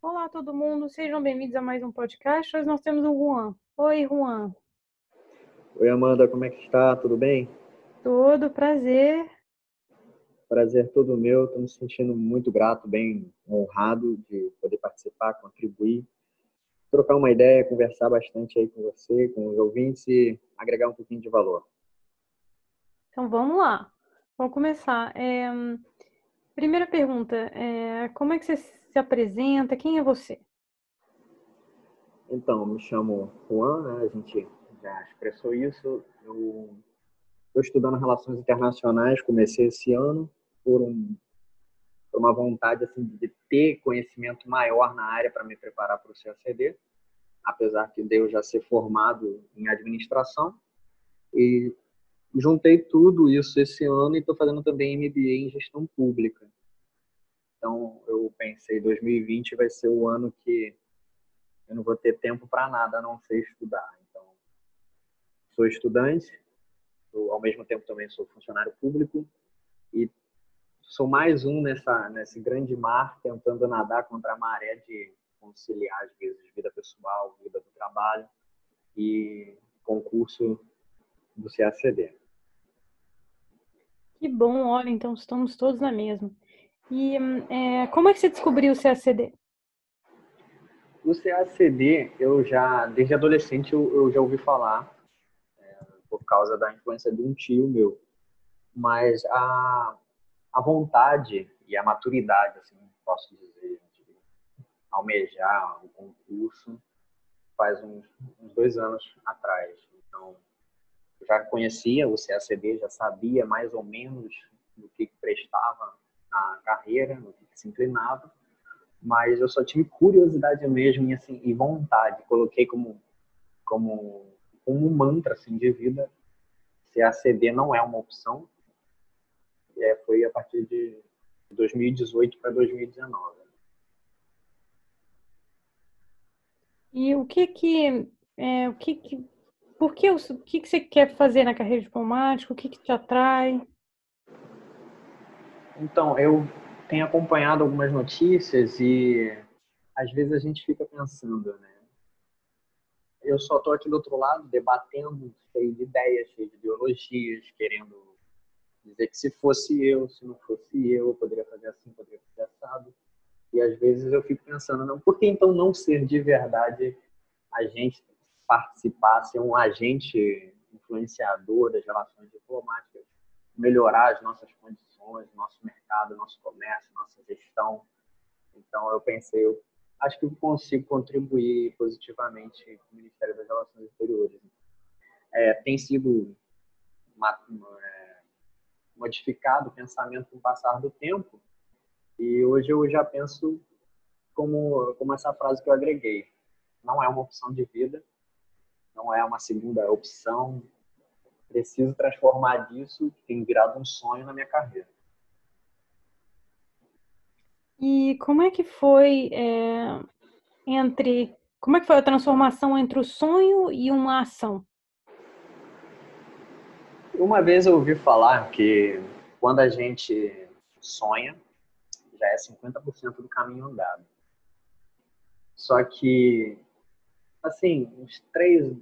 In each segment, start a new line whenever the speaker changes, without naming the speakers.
Olá, todo mundo, sejam bem-vindos a mais um podcast. Hoje nós temos o Juan. Oi, Juan.
Oi, Amanda, como é que está? Tudo bem?
Todo prazer.
Prazer todo meu. Estou me sentindo muito grato, bem honrado de poder participar, contribuir, trocar uma ideia, conversar bastante aí com você, com os ouvintes e agregar um pouquinho de valor.
Então vamos lá. Vamos começar. É, primeira pergunta: é, como é que você se apresenta? Quem é você?
Então, me chamo Juan, né? a gente já expressou isso. Eu estou estudando relações internacionais, comecei esse ano por, um, por uma vontade assim de ter conhecimento maior na área para me preparar para o CACD, apesar de eu já ser formado em administração e juntei tudo isso esse ano e estou fazendo também MBA em gestão pública. Então eu pensei 2020 vai ser o ano que eu não vou ter tempo para nada a não ser estudar. Então sou estudante, ao mesmo tempo também sou funcionário público e sou mais um nessa nesse grande mar tentando nadar contra a maré de conciliar às vezes vida pessoal, vida do trabalho e concurso do CACD.
Que bom, olha, então estamos todos na mesma. E é, como é que você descobriu o CACD?
O CACD, eu já, desde adolescente, eu, eu já ouvi falar, é, por causa da influência de um tio meu. Mas a, a vontade e a maturidade, assim, posso dizer, de almejar o concurso, faz uns, uns dois anos atrás. Então, já conhecia o CACD, já sabia mais ou menos do que prestava a carreira, no que se inclinava, mas eu só tive curiosidade mesmo e, assim, e vontade. Coloquei como, como, como um mantra assim, de vida. CACD não é uma opção. E é, foi a partir de 2018 para 2019.
E o que que, é, o que, que por que, o que, que você quer fazer na carreira diplomática? O que, que te atrai?
Então, eu tenho acompanhado algumas notícias e às vezes a gente fica pensando, né? Eu só estou aqui do outro lado debatendo, cheio de ideias, cheio de ideologias, querendo dizer que se fosse eu, se não fosse eu, eu poderia fazer assim, poderia fazer assado. E às vezes eu fico pensando, não, por que então não ser de verdade a gente participar, ser um agente influenciador das relações diplomáticas, melhorar as nossas condições, nosso mercado, nosso comércio, nossa gestão. Então eu pensei, eu acho que eu consigo contribuir positivamente com o Ministério das Relações Exteriores. É, tem sido uma, uma, é, modificado o pensamento com o passar do tempo e hoje eu já penso como, como essa frase que eu agreguei. Não é uma opção de vida, não é uma segunda opção. Preciso transformar disso, que tem virado um sonho na minha carreira.
E como é que foi é, entre. Como é que foi a transformação entre o sonho e uma ação?
Uma vez eu ouvi falar que quando a gente sonha, já é 50% do caminho andado. Só que assim, uns três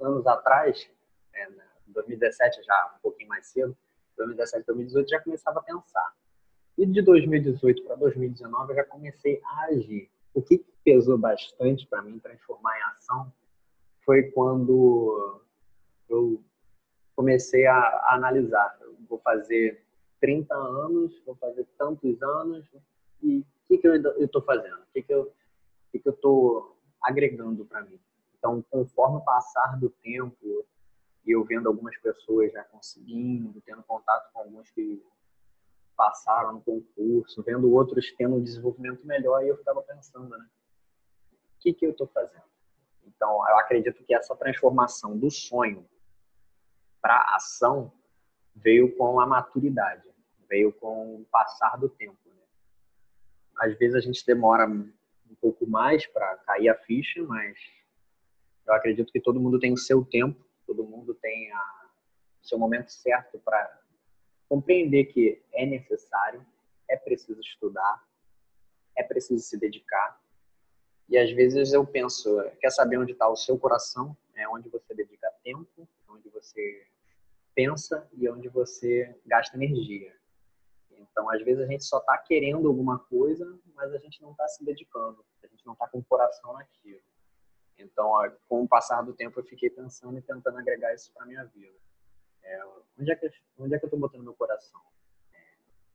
anos atrás, é, 2017 já um pouquinho mais cedo, 2017, 2018 já começava a pensar. E de 2018 para 2019 eu já comecei a agir. O que pesou bastante para mim transformar em ação foi quando eu comecei a, a analisar. Eu vou fazer 30 anos, vou fazer tantos anos, e o que, que eu estou fazendo? O que, que eu estou agregando para mim. Então, conforme o passar do tempo, e eu vendo algumas pessoas já conseguindo, tendo contato com alguns que passaram no concurso, vendo outros tendo um desenvolvimento melhor, e eu ficava pensando, né? O que, que eu estou fazendo? Então, eu acredito que essa transformação do sonho para ação veio com a maturidade, veio com o passar do tempo. Né? Às vezes a gente demora um pouco mais para cair a ficha, mas eu acredito que todo mundo tem o seu tempo, todo mundo tem a, seu momento certo para compreender que é necessário, é preciso estudar, é preciso se dedicar E às vezes eu penso, quer saber onde está o seu coração? É onde você dedica tempo, onde você pensa e onde você gasta energia. Então, às vezes a gente só está querendo alguma coisa, mas a gente não está se dedicando, a gente não está com o coração naquilo. Então, com o passar do tempo, eu fiquei pensando e tentando agregar isso para minha vida. É, onde é que onde é que eu estou botando meu coração? É,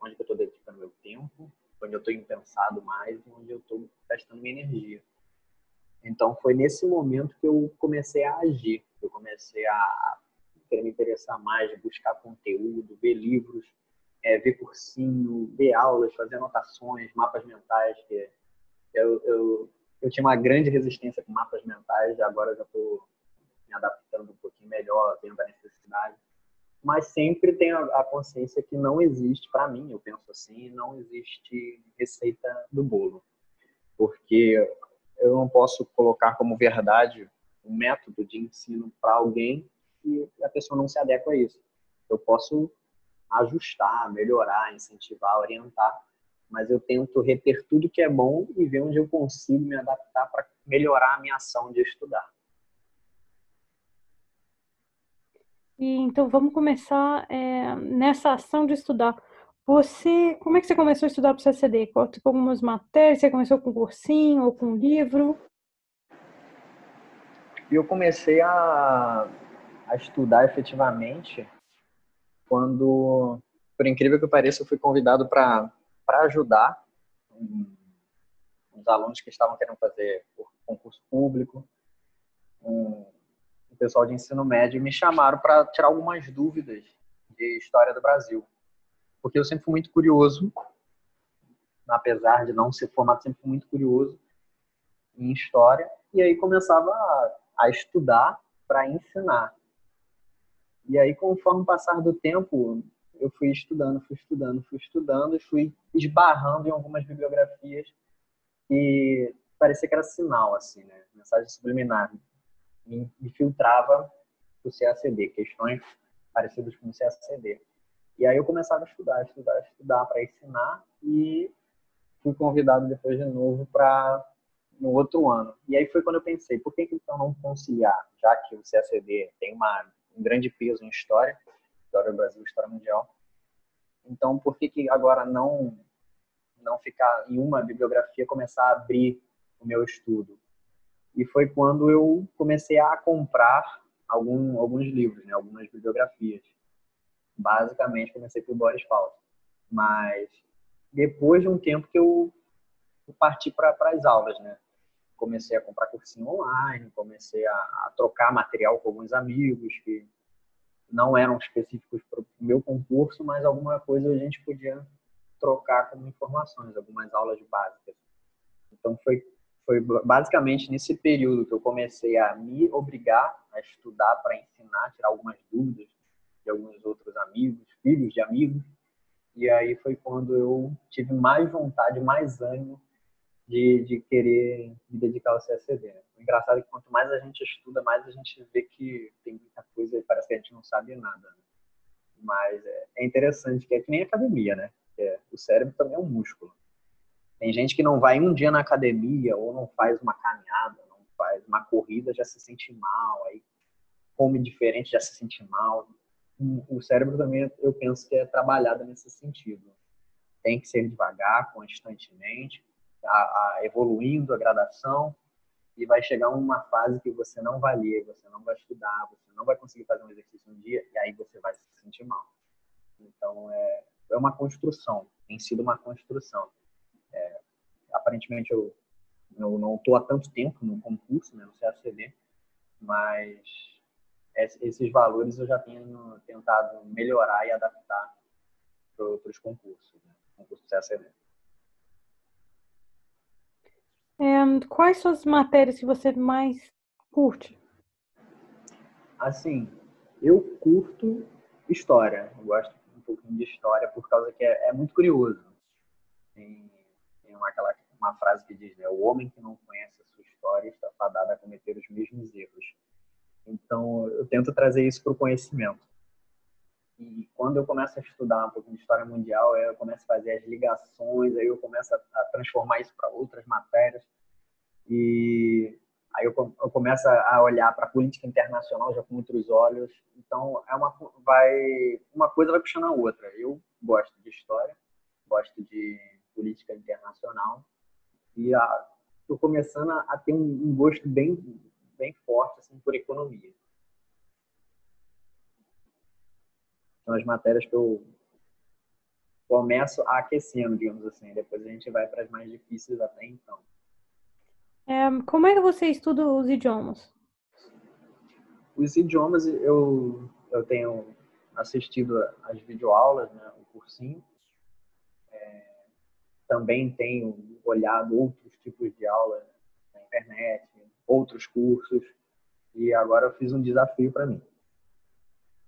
onde é que eu estou dedicando meu tempo? Onde eu estou impensado mais? Onde eu estou gastando minha energia? Então, foi nesse momento que eu comecei a agir. Eu comecei a querer me interessar mais, buscar conteúdo, ver livros, é, ver cursinho, ver aulas, fazer anotações, mapas mentais. Que eu, eu eu tinha uma grande resistência com mapas mentais, agora já estou me adaptando um pouquinho melhor, vendo a necessidade. Mas sempre tenho a consciência que não existe, para mim, eu penso assim, não existe receita do bolo. Porque eu não posso colocar como verdade um método de ensino para alguém e a pessoa não se adequa a isso. Eu posso ajustar, melhorar, incentivar, orientar, mas eu tento reter tudo que é bom e ver onde eu consigo me adaptar para melhorar a minha ação de estudar.
E, então vamos começar é, nessa ação de estudar. Você, como é que você começou a estudar para o CCD? Com algumas matérias? Você começou com cursinho ou com livro?
Eu comecei a, a estudar efetivamente quando, por incrível que pareça, eu fui convidado para para ajudar os alunos que estavam querendo fazer concurso público, um, o pessoal de ensino médio me chamaram para tirar algumas dúvidas de história do Brasil, porque eu sempre fui muito curioso, apesar de não ser formado, sempre fui muito curioso em história, e aí começava a, a estudar para ensinar. E aí, conforme o passar do tempo, eu fui estudando, fui estudando, fui estudando e fui esbarrando em algumas bibliografias que parecia que era sinal, assim, né? Mensagem subliminar. Me, filtrava o CACD, questões parecidas com o CACD. E aí eu começava a estudar, estudar, estudar para ensinar e fui convidado depois de novo para no outro ano. E aí foi quando eu pensei, por que, que então não conciliar, já que o CACD tem uma, um grande peso em história, história do Brasil, história mundial. Então, por que, que agora não não ficar em uma bibliografia, começar a abrir o meu estudo? E foi quando eu comecei a comprar algum, alguns livros, né, algumas bibliografias. Basicamente, comecei por Boris Fausto. Mas depois de um tempo que eu parti para as aulas, né? Comecei a comprar cursinho online, comecei a, a trocar material com alguns amigos que não eram específicos para o meu concurso, mas alguma coisa a gente podia trocar como informações, algumas aulas básicas. Então foi foi basicamente nesse período que eu comecei a me obrigar a estudar para ensinar, tirar algumas dúvidas de alguns outros amigos, filhos de amigos. E aí foi quando eu tive mais vontade, mais ânimo de, de querer me dedicar ao CSD. Né? O engraçado é que quanto mais a gente estuda, mais a gente vê que tem muita coisa e parece que a gente não sabe nada. Né? Mas é, é, interessante que é que nem academia, né? É, o cérebro também é um músculo. Tem gente que não vai um dia na academia ou não faz uma caminhada, não faz uma corrida, já se sente mal, aí come diferente, já se sente mal. O cérebro também, eu penso que é trabalhado nesse sentido. Tem que ser devagar, constantemente, a, a, evoluindo a gradação e vai chegar uma fase que você não vai ler, você não vai estudar, você não vai conseguir fazer um exercício um dia e aí você vai se sentir mal. Então é, é uma construção, tem sido uma construção. É, aparentemente eu, eu não estou há tanto tempo no concurso, né, no CACD, mas esses valores eu já tenho tentado melhorar e adaptar para outros concursos, né, concurso CACD.
É, quais são as matérias que você mais curte?
Assim, eu curto história. Eu gosto um pouquinho de história por causa que é, é muito curioso. Tem, tem uma, aquela, uma frase que diz, né? O homem que não conhece a sua história está fadado a cometer os mesmos erros. Então, eu tento trazer isso para o conhecimento. E quando eu começo a estudar um pouquinho de história mundial, eu começo a fazer as ligações, aí eu começo a, transformar isso para outras matérias. E aí eu, começo a olhar para a política internacional já com outros olhos. Então, é uma, vai, uma coisa vai puxando a outra. Eu gosto de história, gosto de política internacional e estou começando a, a, ter um, um, gosto bem, bem forte assim, por economia. São as matérias que eu começo aquecendo, digamos assim. Depois a gente vai para as mais difíceis até então.
É, como é que você estuda os idiomas?
Os idiomas eu, eu tenho assistido às videoaulas, né, o cursinho. É, também tenho olhado outros tipos de aula na internet, outros cursos. E agora eu fiz um desafio para mim.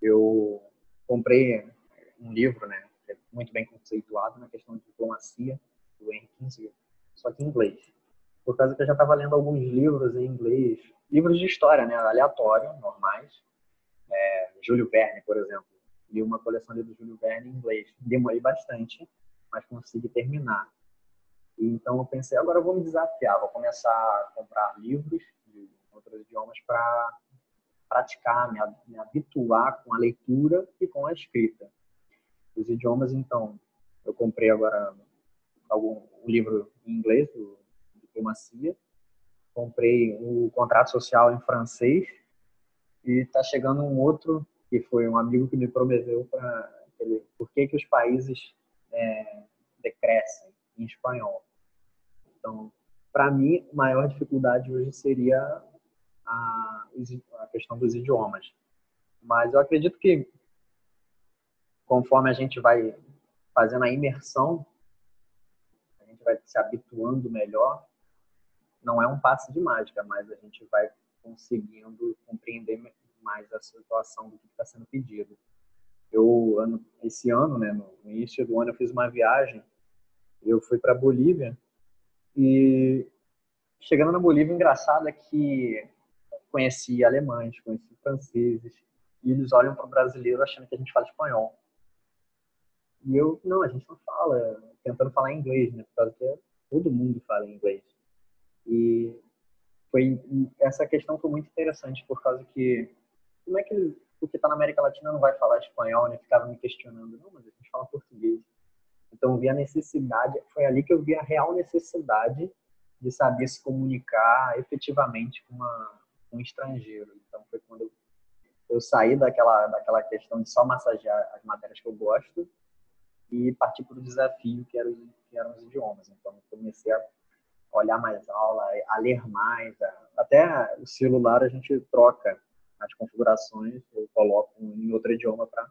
Eu comprei um livro, né, muito bem conceituado na questão de diplomacia, do Henry Kissinger, só que em inglês. Por causa que eu já estava lendo alguns livros em inglês, livros de história, né, aleatório, normais. É, Júlio Verne, por exemplo. Li uma coleção de Júlio Verne em inglês. Demorei bastante, mas consegui terminar. Então eu pensei, agora eu vou me desafiar, vou começar a comprar livros de outros idiomas para praticar, me, me habituar com a leitura e com a escrita. Os idiomas, então, eu comprei agora algum um livro em inglês, do Diplomacia, comprei o contrato social em francês e está chegando um outro que foi um amigo que me prometeu para por que que os países é, decrescem em espanhol. Então, para mim, a maior dificuldade hoje seria a, questão dos idiomas. Mas eu acredito que conforme a gente vai fazendo a imersão, a gente vai se habituando melhor. Não é um passe de mágica, mas a gente vai conseguindo compreender mais a situação do que está sendo pedido. Eu, ano, esse ano, né, no início do ano, eu fiz uma viagem. Eu fui para Bolívia e chegando na Bolívia, engraçado é que conheci alemães, conheci franceses, e eles olham para o brasileiro achando que a gente fala espanhol. E eu, não, a gente não fala, tentando falar inglês, né? Por causa que todo mundo fala inglês. E foi essa questão foi muito interessante por causa que como é que o que está na América Latina não vai falar espanhol, né? Ficava me questionando, não, mas a gente fala português. Então eu vi a necessidade, foi ali que eu vi a real necessidade de saber se comunicar efetivamente com, uma, um estrangeiro. Então foi quando eu, saí daquela daquela questão de só massagear as matérias que eu gosto e partir para o desafio que, era, eram os idiomas. Então, comecei a olhar mais aula, a ler mais. Até o celular a gente troca as configurações, eu coloco em outro idioma para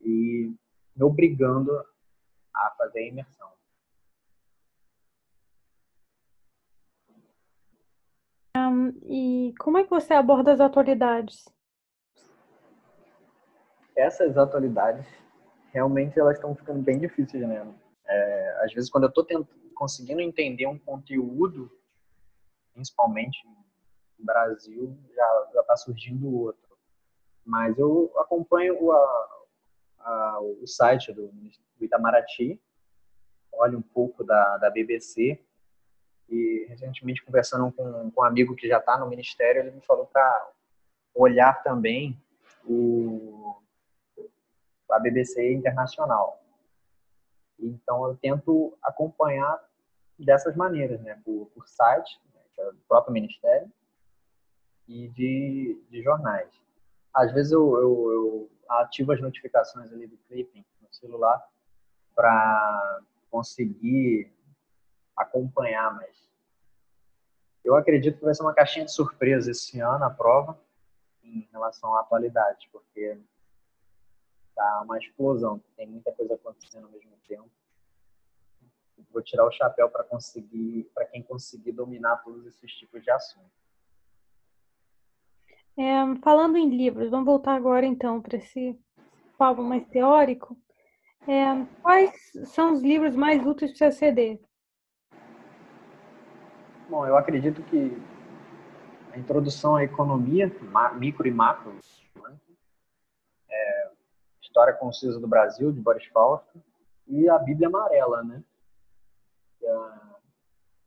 ir me obrigando a fazer a imersão.
Um, e como é que você aborda as atualidades?
Essas atualidades realmente elas estão ficando bem difíceis, né? É, às vezes, quando eu estou conseguindo entender um conteúdo, principalmente no Brasil, já está surgindo outro. Mas eu acompanho o, a, a, o site do, do Itamaraty, olho um pouco da, da BBC e recentemente conversando com, com um amigo que já está no ministério, ele me falou para olhar também o a BBC internacional. Então eu tento acompanhar dessas maneiras, né, por, por site, né, que é do próprio ministério, e de, de jornais. Às vezes eu, eu, eu ativo as notificações ali do clipping no celular para conseguir acompanhar, mas eu acredito que vai ser uma caixinha de surpresa esse ano a prova em relação à atualidade, porque tá uma explosão, tem muita coisa acontecendo ao mesmo tempo. Vou tirar o chapéu para conseguir, para quem conseguir dominar todos esses tipos de assuntos.
É, falando em livros, vamos voltar agora então para esse papo mais teórico. É, quais são os livros mais úteis para o CCD?
Bom, eu acredito que a introdução à economia, micro e macro, História Concisa do Brasil, de Boris Fausto, e a Bíblia Amarela, né? Que é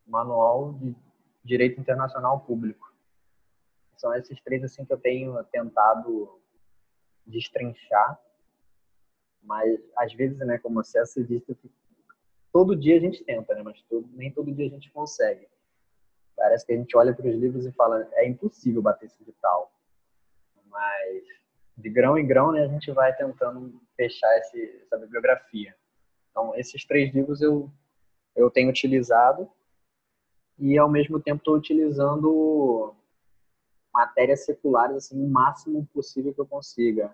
manual de direito internacional público. São esses três assim que eu tenho tentado destrinchar, mas às vezes, né, como você disse, todo dia a gente tenta, né, mas todo, nem todo dia a gente consegue. Parece que a gente olha para os livros e fala, é impossível bater esse edital. Mas de grão em grão, né, a gente vai tentando fechar esse, essa bibliografia. Então, esses três livros eu, eu tenho utilizado e, ao mesmo tempo, estou utilizando matérias seculares assim, o máximo possível que eu consiga.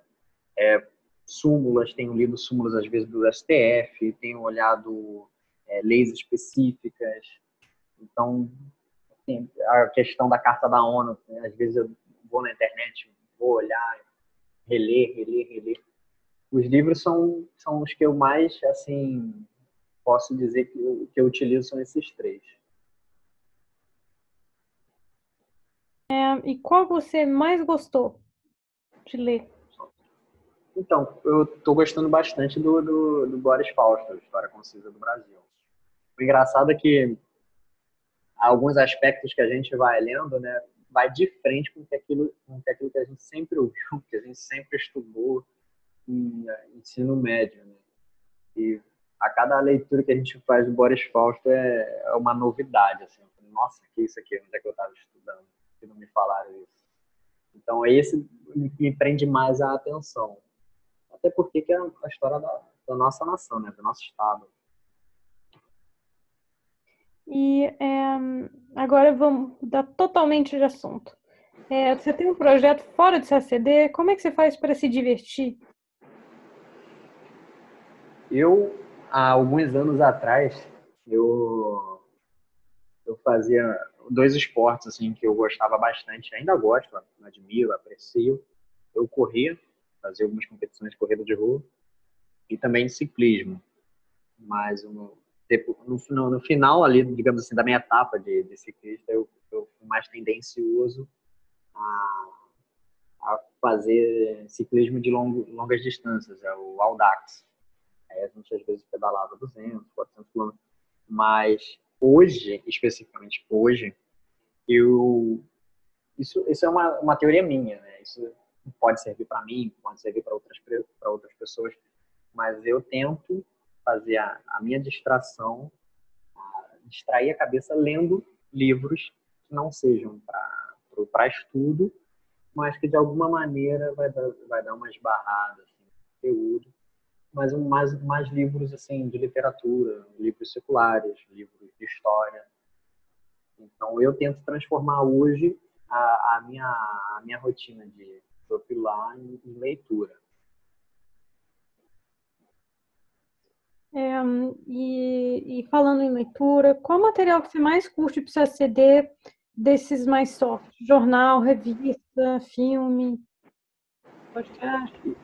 É, súmulas, tenho lido súmulas, às vezes, do STF, tenho olhado é, leis específicas. Então, assim, a questão da Carta da ONU, né, às vezes eu vou na internet, vou olhar, reler, reler, reler. Os livros são, são os que eu mais, assim, posso dizer que eu, que eu utilizo são esses três.
É, e qual você mais gostou de ler?
Então, eu estou gostando bastante do, do, do Boris Fausto, História Concisa do Brasil. O engraçado é que alguns aspectos que a gente vai lendo, né, vai de frente com aquilo, com aquilo que a gente sempre ouviu, que a gente sempre estudou em ensino médio. Né? E a cada leitura que a gente faz do Boris Fausto é, é uma novidade. Assim. Nossa, que isso aqui? Onde é que eu estava estudando? Que não me falaram isso. Então, esse me prende mais a atenção. Até porque que é a história da, da nossa nação, né? do nosso estado.
E é, agora vamos mudar totalmente de assunto. É, você tem um projeto fora do CACD, como é que você faz para se divertir?
Eu, há alguns anos atrás, eu, eu fazia dois esportes assim que eu gostava bastante, ainda gosto, admiro, aprecio. Eu corria, fazia algumas competições de corrida de rua e também de ciclismo. Mas no, no, final ali, digamos assim, da minha etapa de, de ciclista, eu, eu fui mais tendencioso a, a fazer ciclismo de longas distâncias, é o Audax. Aí a gente às vezes pedalava 200, 400 quilômetros. Mas hoje, especificamente hoje, eu isso, isso é uma, uma teoria minha, né? Isso pode servir para mim, pode servir para outras para outras pessoas, mas eu tento fazer a, a minha distração, distrair a cabeça lendo livros que não sejam para estudo, mas que de alguma maneira vai dar, vai dar umas barradas assim, conteúdo, mas mais, mais livros assim de literatura, livros seculares, livros de história. Então eu tento transformar hoje a, a minha, a minha rotina de profilar em, em leitura.
É, e, e, falando em leitura, qual material que você mais curte para você aceder desses mais soft? Jornal, revista, filme, podcast?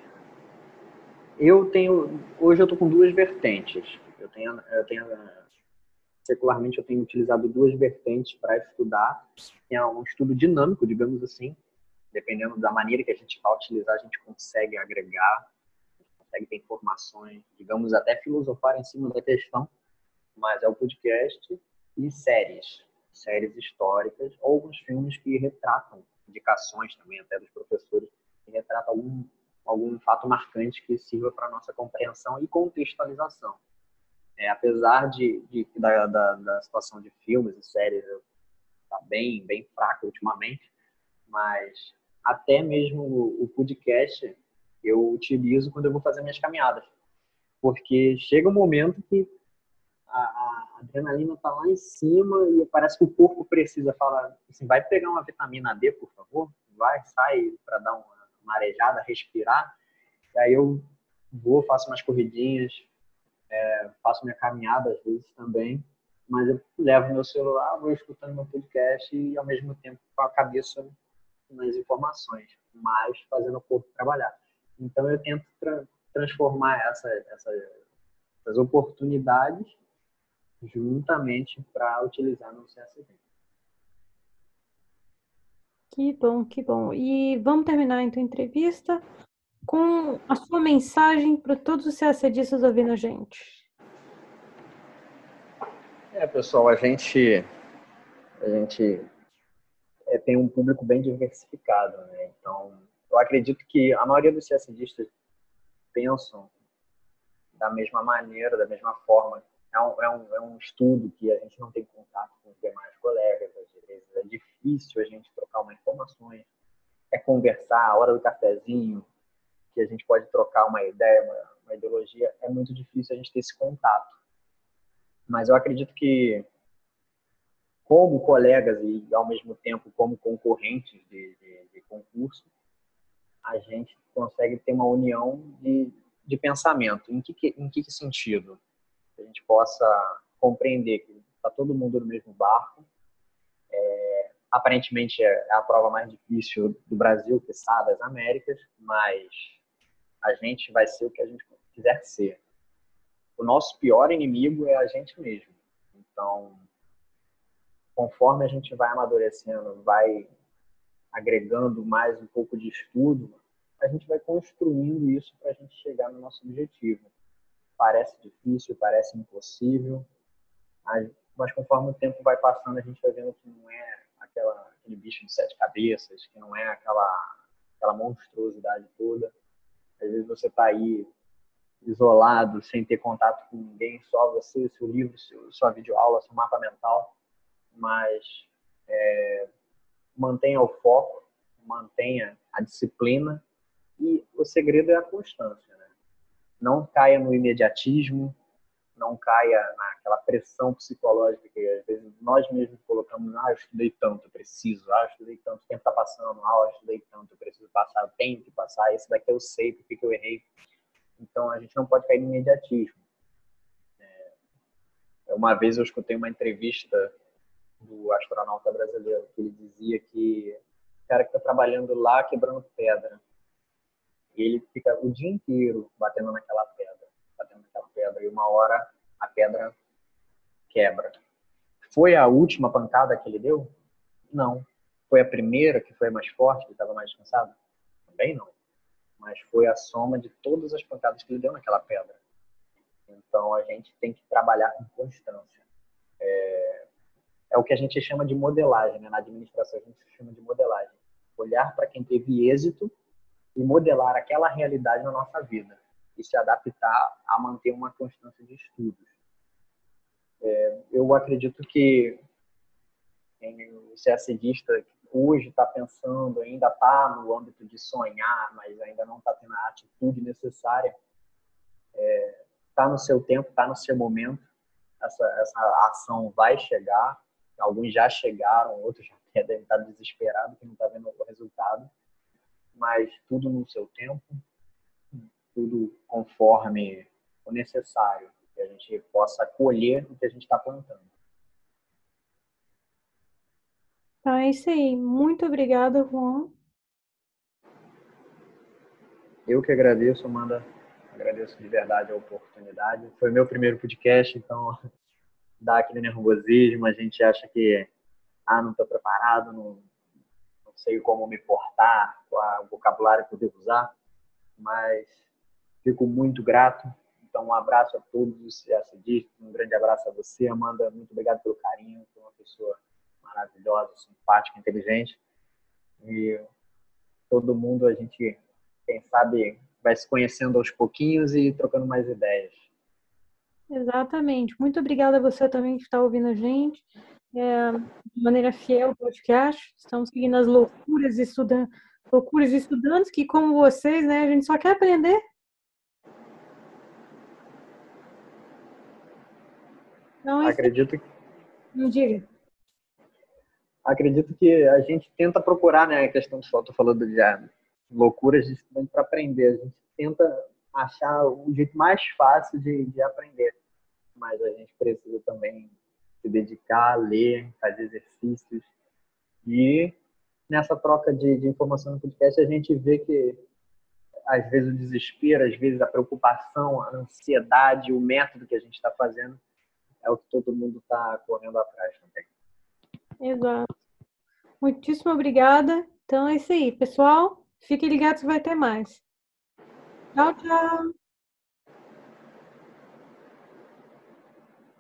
Eu tenho, hoje eu estou com duas vertentes. Eu tenho, eu tenho, secularmente eu tenho utilizado duas vertentes para estudar. É um estudo dinâmico, digamos assim. Dependendo da maneira que a gente vai utilizar, a gente consegue agregar consegue ter informações, digamos, até filosofar em cima da questão, mas é o podcast e séries, séries históricas, ou alguns filmes que retratam indicações também, até dos professores, que retratam algum, algum fato marcante que sirva para nossa compreensão e contextualização. É, apesar de, de da, da, da, situação de filmes e séries tá bem bem fraca ultimamente, mas até mesmo o, o podcast eu utilizo quando eu vou fazer minhas caminhadas. Porque chega um momento que a, a adrenalina está lá em cima e parece que o corpo precisa falar assim, vai pegar uma vitamina D, por favor? Vai, sai para dar uma marejada, respirar. E aí eu vou, faço umas corridinhas, é, faço minha caminhada às vezes também, mas eu levo meu celular, vou escutando meu podcast e ao mesmo tempo com a cabeça nas informações, mas fazendo o corpo trabalhar. Então, eu tento tra transformar essa, essa, essas oportunidades juntamente para utilizar no CSV.
Que bom, que bom. E vamos terminar então a entrevista com a sua mensagem para todos os CACDistas ouvindo a gente.
É, pessoal, a gente a gente é, tem um público bem diversificado, né? Então, eu acredito que a maioria dos CSDistas pensam da mesma maneira, da mesma forma. É um, é um, é um estudo que a gente não tem contato com os demais colegas, às vezes é difícil a gente trocar uma informações, é conversar, a hora do cafezinho, que a gente pode trocar uma ideia, uma, uma ideologia, é muito difícil a gente ter esse contato. Mas eu acredito que como colegas e ao mesmo tempo como concorrentes de, de, de concurso, a gente consegue ter uma união de, de pensamento. Em que, em que sentido? Que a gente possa compreender que está todo mundo no mesmo barco. É, aparentemente é a prova mais difícil do Brasil, que sabe, das Américas, mas a gente vai ser o que a gente quiser ser. O nosso pior inimigo é a gente mesmo. Então, conforme a gente vai amadurecendo, vai agregando mais um pouco de estudo, a gente vai construindo isso para a gente chegar no nosso objetivo. Parece difícil, parece impossível, mas conforme o tempo vai passando, a gente vai vendo que não é aquela, aquele bicho de sete cabeças, que não é aquela, aquela monstruosidade toda. Às vezes você está aí isolado, sem ter contato com ninguém, só você, seu livro, seu, sua videoaula, seu mapa mental mas é, mantenha o foco, mantenha a disciplina e o segredo é a constância. Né? Não caia no imediatismo, não caia naquela pressão psicológica que às vezes nós mesmos colocamos, ah, eu estudei tanto, eu preciso, ah, eu estudei tanto, o tempo está passando, ah, eu estudei tanto, eu preciso passar, eu tenho que passar, esse daqui eu sei porque que eu errei. Então a gente não pode cair no imediatismo. É, uma vez eu escutei uma entrevista do astronauta brasileiro, que ele dizia que o cara que está trabalhando lá quebrando pedra, ele fica o dia inteiro batendo naquela pedra, batendo naquela pedra, e uma hora a pedra quebra. Foi a última pancada que ele deu? Não. Foi a primeira que foi mais forte, que estava mais descansado? Também não. Mas foi a soma de todas as pancadas que ele deu naquela pedra. Então a gente tem que trabalhar com constância. É, é o que a gente chama de modelagem, né? na administração a gente chama de modelagem. Olhar para quem teve êxito e modelar aquela realidade na nossa vida e se adaptar a manter uma constância de estudos. É, eu acredito que o CSDista hoje está pensando, ainda está no âmbito de sonhar, mas ainda não está tendo a atitude necessária, está é, tá no seu tempo, está no seu momento, essa, essa ação vai chegar, Alguns já chegaram, outros já devem estar desesperados que não está vendo o resultado. Mas tudo no seu tempo, tudo conforme o necessário, que a gente possa colher o que a gente está plantando.
Então é isso aí. Muito obrigada, Juan.
Eu que agradeço, Amanda. Agradeço de verdade a oportunidade. Foi meu primeiro podcast, então dá aquele nervosismo, a gente acha que, ah, não estou preparado, não, não sei como me portar, qual o vocabulário que eu devo usar, mas fico muito grato. Então, um abraço a todos os CSDistas, um grande abraço a você, Amanda, muito obrigado pelo carinho, foi uma pessoa maravilhosa, simpática, inteligente. E todo mundo, a gente, quem sabe, vai se conhecendo aos pouquinhos e trocando mais ideias.
Exatamente. Muito obrigada a você também que está ouvindo a gente. É, de maneira fiel o podcast. Estamos seguindo as loucuras de estudantes, loucuras de estudantes que, como vocês, né, a gente só quer aprender.
Então, Acredito que.
Não diga.
Acredito que a gente tenta procurar, né, a questão só estou falando de ah, loucuras de estudante para aprender. A gente tenta achar o jeito mais fácil de, de aprender mas a gente precisa também se dedicar, ler, fazer exercícios. E nessa troca de, de informação no podcast, a gente vê que às vezes o desespero, às vezes a preocupação, a ansiedade, o método que a gente está fazendo é o que todo mundo está correndo atrás também.
Exato. Muitíssimo obrigada. Então é isso aí, pessoal. Fiquem ligados, vai ter mais. Tchau, tchau.